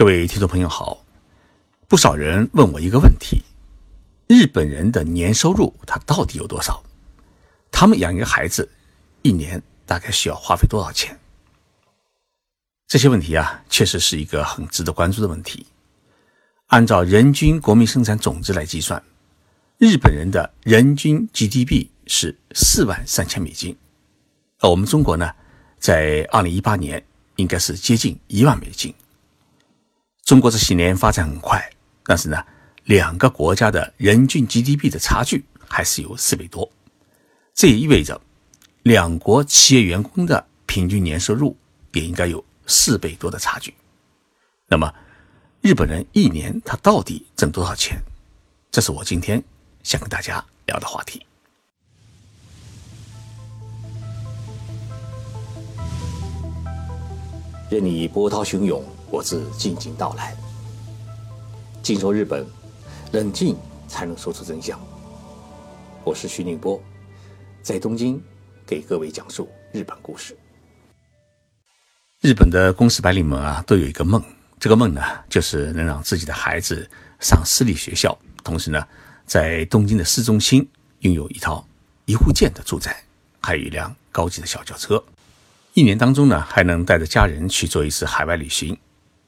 各位听众朋友好，不少人问我一个问题：日本人的年收入他到底有多少？他们养一个孩子一年大概需要花费多少钱？这些问题啊，确实是一个很值得关注的问题。按照人均国民生产总值来计算，日本人的人均 GDP 是四万三千美金，而我们中国呢，在二零一八年应该是接近一万美金。中国这些年发展很快，但是呢，两个国家的人均 GDP 的差距还是有四倍多。这也意味着，两国企业员工的平均年收入也应该有四倍多的差距。那么，日本人一年他到底挣多少钱？这是我今天想跟大家聊的话题。任你波涛汹涌。我自静静到来。静说日本，冷静才能说出真相。我是徐宁波，在东京给各位讲述日本故事。日本的公司白领们啊，都有一个梦，这个梦呢，就是能让自己的孩子上私立学校，同时呢，在东京的市中心拥有一套一户建的住宅，还有一辆高级的小轿车。一年当中呢，还能带着家人去做一次海外旅行。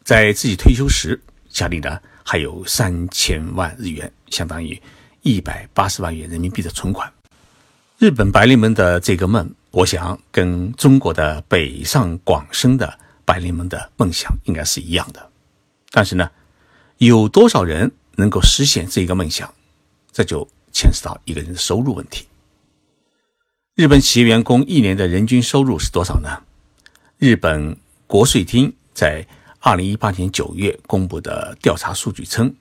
在自己退休时，家里呢还有三千万日元，相当于一百八十万元人民币的存款。日本白领们的这个梦，我想跟中国的北上广深的白领们的梦想应该是一样的。但是呢，有多少人能够实现这个梦想，这就牵涉到一个人的收入问题。日本企业员工一年的人均收入是多少呢？日本国税厅在二零一八年九月公布的调查数据称，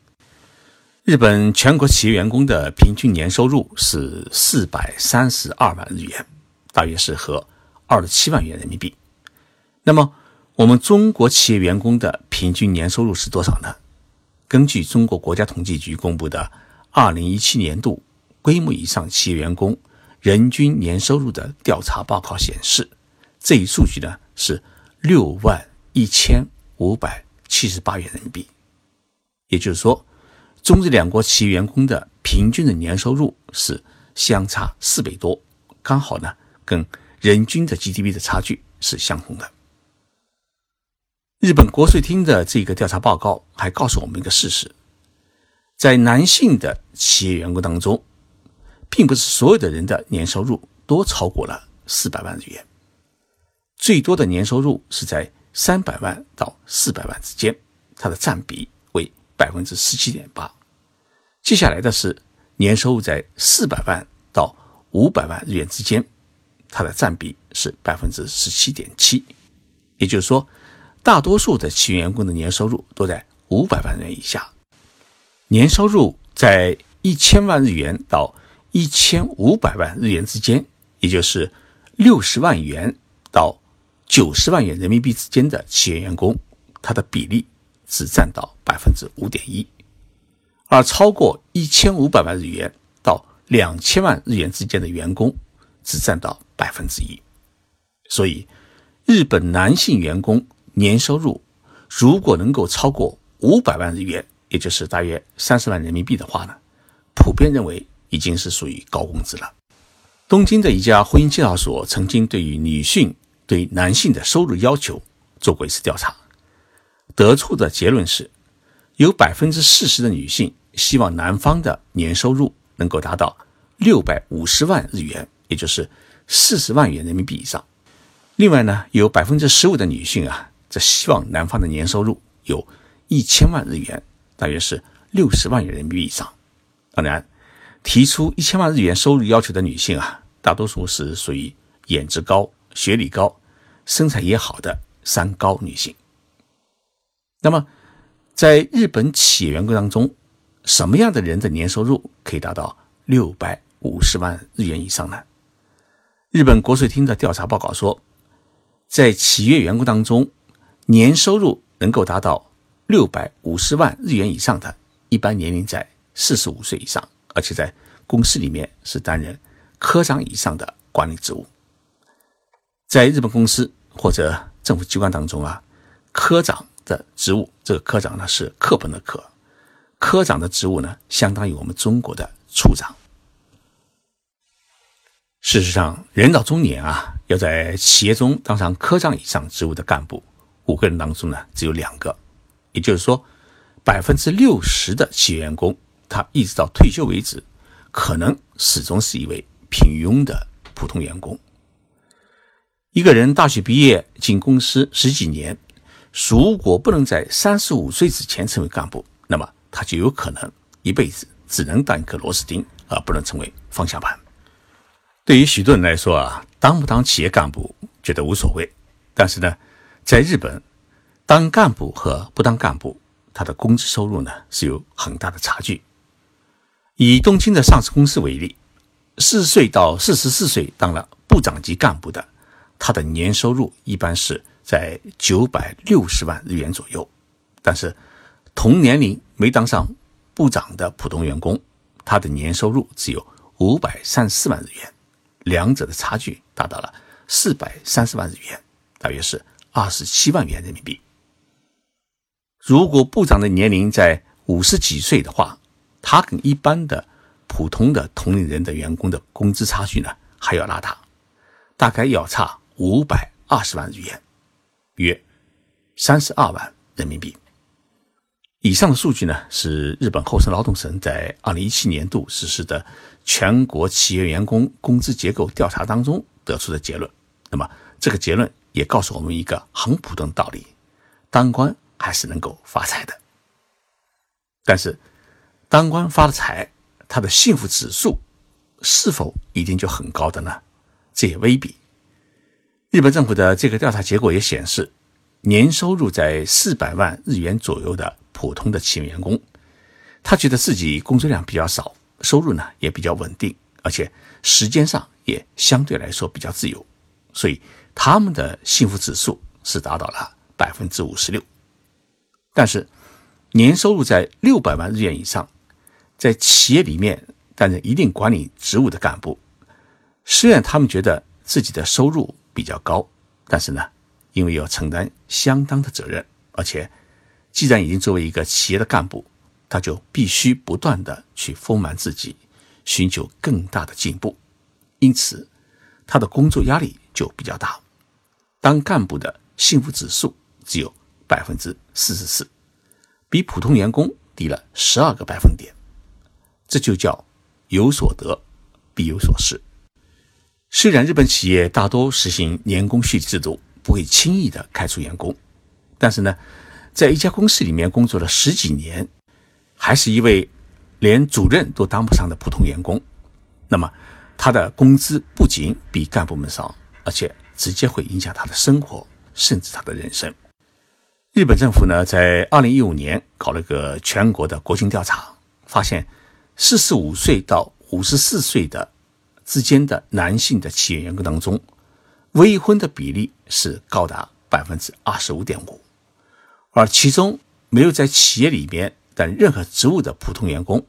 日本全国企业员工的平均年收入是四百三十二万日元，大约是合二十七万元人民币。那么，我们中国企业员工的平均年收入是多少呢？根据中国国家统计局公布的二零一七年度规模以上企业员工人均年收入的调查报告显示，这一数据呢是六万一千。五百七十八元人民币，也就是说，中日两国企业员工的平均的年收入是相差四倍多，刚好呢跟人均的 GDP 的差距是相同的。日本国税厅的这个调查报告还告诉我们一个事实，在男性的企业员工当中，并不是所有的人的年收入都超过了四百万日元，最多的年收入是在。三百万到四百万之间，它的占比为百分之十七点八。接下来的是年收入在四百万到五百万日元之间，它的占比是百分之十七点七。也就是说，大多数的企业员工的年收入都在五百万元以下。年收入在一千万日元到一千五百万日元之间，也就是六十万元到。九十万元人民币之间的企业员工，它的比例只占到百分之五点一，而超过一千五百万日元到两千万日元之间的员工，只占到百分之一。所以，日本男性员工年收入如果能够超过五百万日元，也就是大约三十万人民币的话呢，普遍认为已经是属于高工资了。东京的一家婚姻介绍所曾经对于女性。对男性的收入要求做过一次调查，得出的结论是，有百分之四十的女性希望男方的年收入能够达到六百五十万日元，也就是四十万元人民币以上。另外呢，有百分之十五的女性啊，则希望男方的年收入有一千万日元，大约是六十万元人民币以上。当然，提出一千万日元收入要求的女性啊，大多数是属于颜值高、学历高。身材也好的三高女性。那么，在日本企业员工当中，什么样的人的年收入可以达到六百五十万日元以上呢？日本国税厅的调查报告说，在企业员工当中，年收入能够达到六百五十万日元以上的，一般年龄在四十五岁以上，而且在公司里面是担任科长以上的管理职务。在日本公司或者政府机关当中啊，科长的职务，这个科长呢是课本的科，科长的职务呢相当于我们中国的处长。事实上，人到中年啊，要在企业中当上科长以上职务的干部，五个人当中呢只有两个，也就是说，百分之六十的企业员工，他一直到退休为止，可能始终是一位平庸的普通员工。一个人大学毕业进公司十几年，如果不能在三十五岁之前成为干部，那么他就有可能一辈子只能当一颗螺丝钉，而不能成为方向盘。对于许多人来说啊，当不当企业干部觉得无所谓，但是呢，在日本，当干部和不当干部，他的工资收入呢是有很大的差距。以东京的上市公司为例，四十岁到四十四岁当了部长级干部的。他的年收入一般是在九百六十万日元左右，但是同年龄没当上部长的普通员工，他的年收入只有五百三十四万日元，两者的差距达到了四百三十万日元，大约是二十七万元人民币。如果部长的年龄在五十几岁的话，他跟一般的普通的同龄人的员工的工资差距呢还要拉大，大概要差。五百二十万日元，约三十二万人民币。以上的数据呢，是日本厚生劳动省在二零一七年度实施的全国企业员工工资结构调查当中得出的结论。那么，这个结论也告诉我们一个很普通的道理：当官还是能够发财的。但是，当官发了财，他的幸福指数是否一定就很高的呢？这也未必。日本政府的这个调查结果也显示，年收入在四百万日元左右的普通的企业员工，他觉得自己工作量比较少，收入呢也比较稳定，而且时间上也相对来说比较自由，所以他们的幸福指数是达到了百分之五十六。但是，年收入在六百万日元以上，在企业里面担任一定管理职务的干部，虽然他们觉得自己的收入，比较高，但是呢，因为要承担相当的责任，而且既然已经作为一个企业的干部，他就必须不断的去丰满自己，寻求更大的进步，因此他的工作压力就比较大。当干部的幸福指数只有百分之四十四，比普通员工低了十二个百分点，这就叫有所得必有所失。虽然日本企业大多实行年功序制度，不会轻易的开除员工，但是呢，在一家公司里面工作了十几年，还是一位连主任都当不上的普通员工，那么他的工资不仅比干部们少，而且直接会影响他的生活，甚至他的人生。日本政府呢，在二零一五年搞了个全国的国情调查，发现四十五岁到五十四岁的。之间的男性的企业员工当中，未婚的比例是高达百分之二十五点五，而其中没有在企业里边担任何职务的普通员工，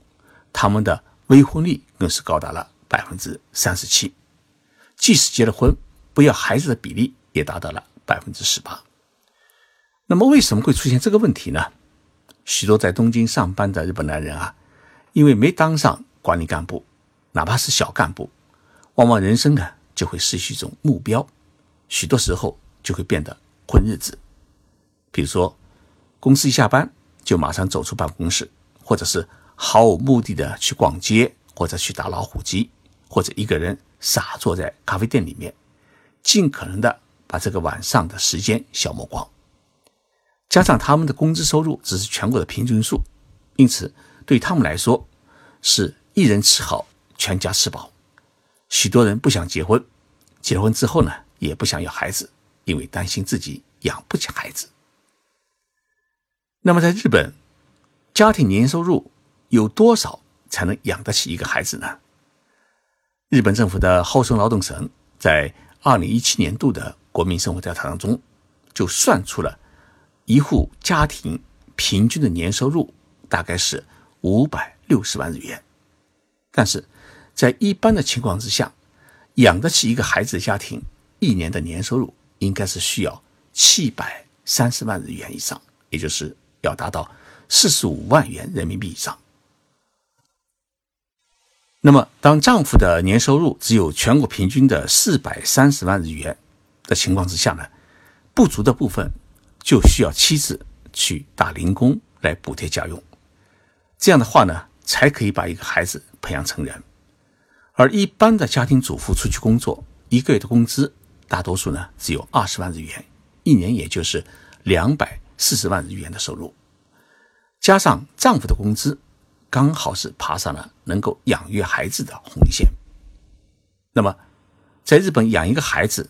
他们的未婚率更是高达了百分之三十七，即使结了婚，不要孩子的比例也达到了百分之十八。那么为什么会出现这个问题呢？许多在东京上班的日本男人啊，因为没当上管理干部，哪怕是小干部。往往人生呢就会失去一种目标，许多时候就会变得混日子。比如说，公司一下班就马上走出办公室，或者是毫无目的的去逛街，或者去打老虎机，或者一个人傻坐在咖啡店里面，尽可能的把这个晚上的时间消磨光。加上他们的工资收入只是全国的平均数，因此对他们来说是一人吃好，全家吃饱。许多人不想结婚，结婚之后呢，也不想要孩子，因为担心自己养不起孩子。那么，在日本，家庭年收入有多少才能养得起一个孩子呢？日本政府的厚生劳动省在二零一七年度的国民生活调查当中，就算出了一户家庭平均的年收入大概是五百六十万日元，但是。在一般的情况之下，养得起一个孩子的家庭，一年的年收入应该是需要七百三十万日元以上，也就是要达到四十五万元人民币以上。那么，当丈夫的年收入只有全国平均的四百三十万日元的情况之下呢，不足的部分就需要妻子去打零工来补贴家用。这样的话呢，才可以把一个孩子培养成人。而一般的家庭主妇出去工作，一个月的工资大多数呢只有二十万日元，一年也就是两百四十万日元的收入，加上丈夫的工资。刚好是爬上了能够养育孩子的红线。那么，在日本养一个孩子，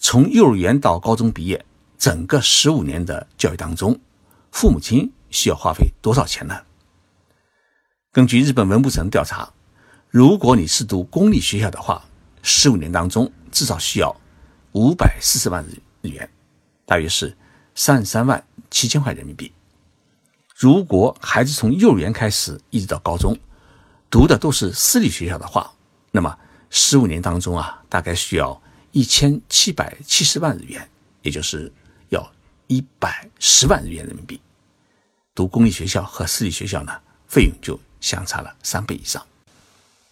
从幼儿园到高中毕业，整个十五年的教育当中，父母亲需要花费多少钱呢？根据日本文部省调查，如果你是读公立学校的话，十五年当中至少需要五百四十万日元，大约是三十三万七千块人民币。如果孩子从幼儿园开始一直到高中，读的都是私立学校的话，那么十五年当中啊，大概需要一千七百七十万日元，也就是要一百十万日元人民币。读公立学校和私立学校呢，费用就相差了三倍以上。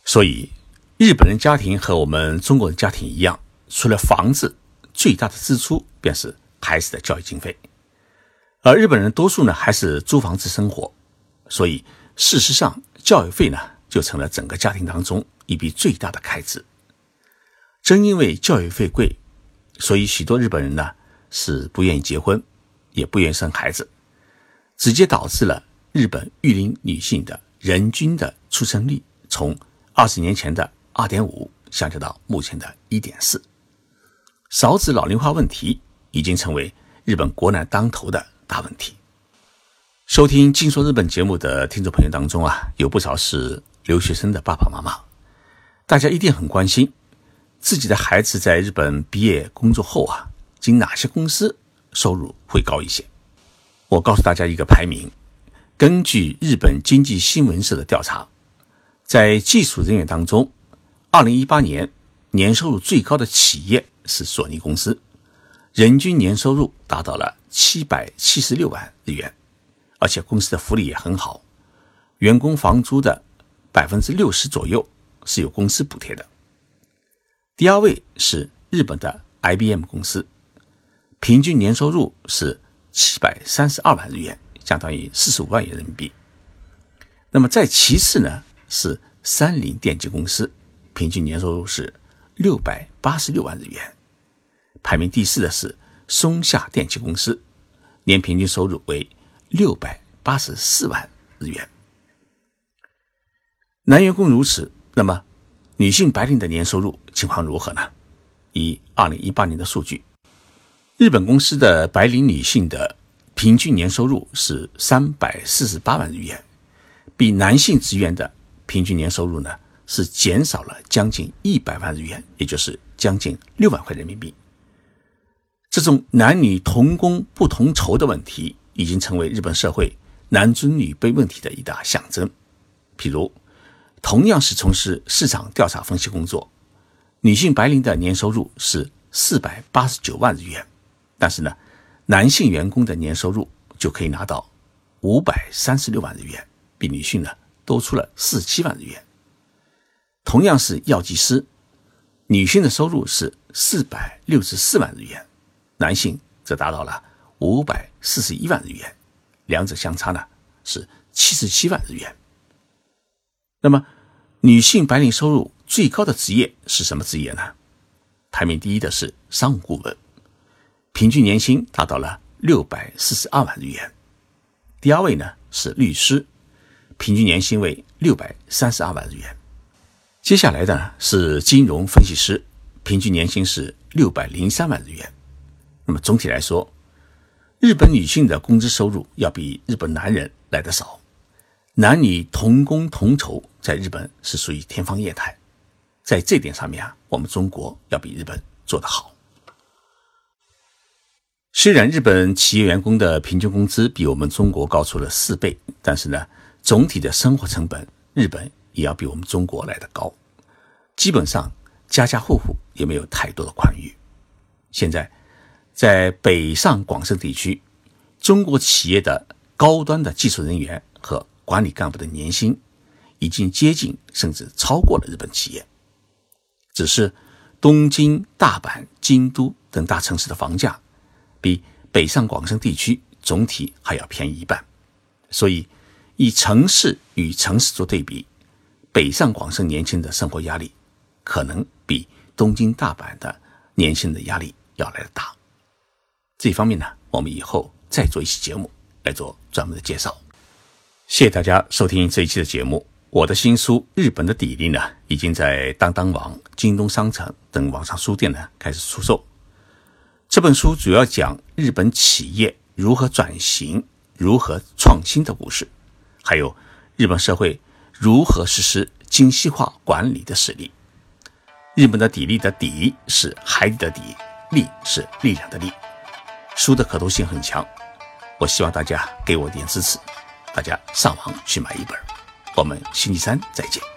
所以，日本人家庭和我们中国人家庭一样，除了房子，最大的支出便是孩子的教育经费。而日本人多数呢还是租房子生活，所以事实上教育费呢就成了整个家庭当中一笔最大的开支。正因为教育费贵，所以许多日本人呢是不愿意结婚，也不愿意生孩子，直接导致了日本育龄女性的人均的出生率从二十年前的二点五下降到目前的一点四。少子老龄化问题已经成为日本国难当头的。大问题。收听《金说日本》节目的听众朋友当中啊，有不少是留学生的爸爸妈妈，大家一定很关心自己的孩子在日本毕业工作后啊，进哪些公司收入会高一些？我告诉大家一个排名：根据日本经济新闻社的调查，在技术人员当中，二零一八年年收入最高的企业是索尼公司。人均年收入达到了七百七十六万日元，而且公司的福利也很好，员工房租的百分之六十左右是由公司补贴的。第二位是日本的 IBM 公司，平均年收入是七百三十二万日元，相当于四十五万元人民币。那么在其次呢是三菱电机公司，平均年收入是六百八十六万日元。排名第四的是松下电器公司，年平均收入为六百八十四万日元。男员工如此，那么女性白领的年收入情况如何呢？以二零一八年的数据，日本公司的白领女性的平均年收入是三百四十八万日元，比男性职员的平均年收入呢是减少了将近一百万日元，也就是将近六万块人民币。这种男女同工不同酬的问题，已经成为日本社会男尊女卑问题的一大象征。譬如，同样是从事市场调查分析工作，女性白领的年收入是四百八十九万日元，但是呢，男性员工的年收入就可以拿到五百三十六万日元，比女性呢多出了四十七万日元。同样是药剂师，女性的收入是四百六十四万日元。男性则达到了五百四十一万日元，两者相差呢是七十七万日元。那么，女性白领收入最高的职业是什么职业呢？排名第一的是商务顾问，平均年薪达到了六百四十二万日元。第二位呢是律师，平均年薪为六百三十二万日元。接下来的是金融分析师，平均年薪是六百零三万日元。那么总体来说，日本女性的工资收入要比日本男人来的少，男女同工同酬在日本是属于天方夜谭，在这点上面啊，我们中国要比日本做得好。虽然日本企业员工的平均工资比我们中国高出了四倍，但是呢，总体的生活成本日本也要比我们中国来的高，基本上家家户户也没有太多的宽裕。现在。在北上广深地区，中国企业的高端的技术人员和管理干部的年薪已经接近甚至超过了日本企业，只是东京、大阪、京都等大城市的房价比北上广深地区总体还要便宜一半，所以以城市与城市做对比，北上广深年轻人的生活压力可能比东京、大阪的年轻人的压力要来的大。这方面呢，我们以后。再做一期节目来做专门的介绍。谢谢大家收听这一期的节目。我的新书《日本的砥砺》呢，已经在当当网、京东商城等网上书店呢开始出售。这本书主要讲日本企业如何转型、如何创新的故事，还有日本社会如何实施精细化管理的实例。日本的砥砺的“砥”是海底的“底”，“力”是力量的“力”。书的可读性很强。我希望大家给我点支持，大家上网去买一本。我们星期三再见。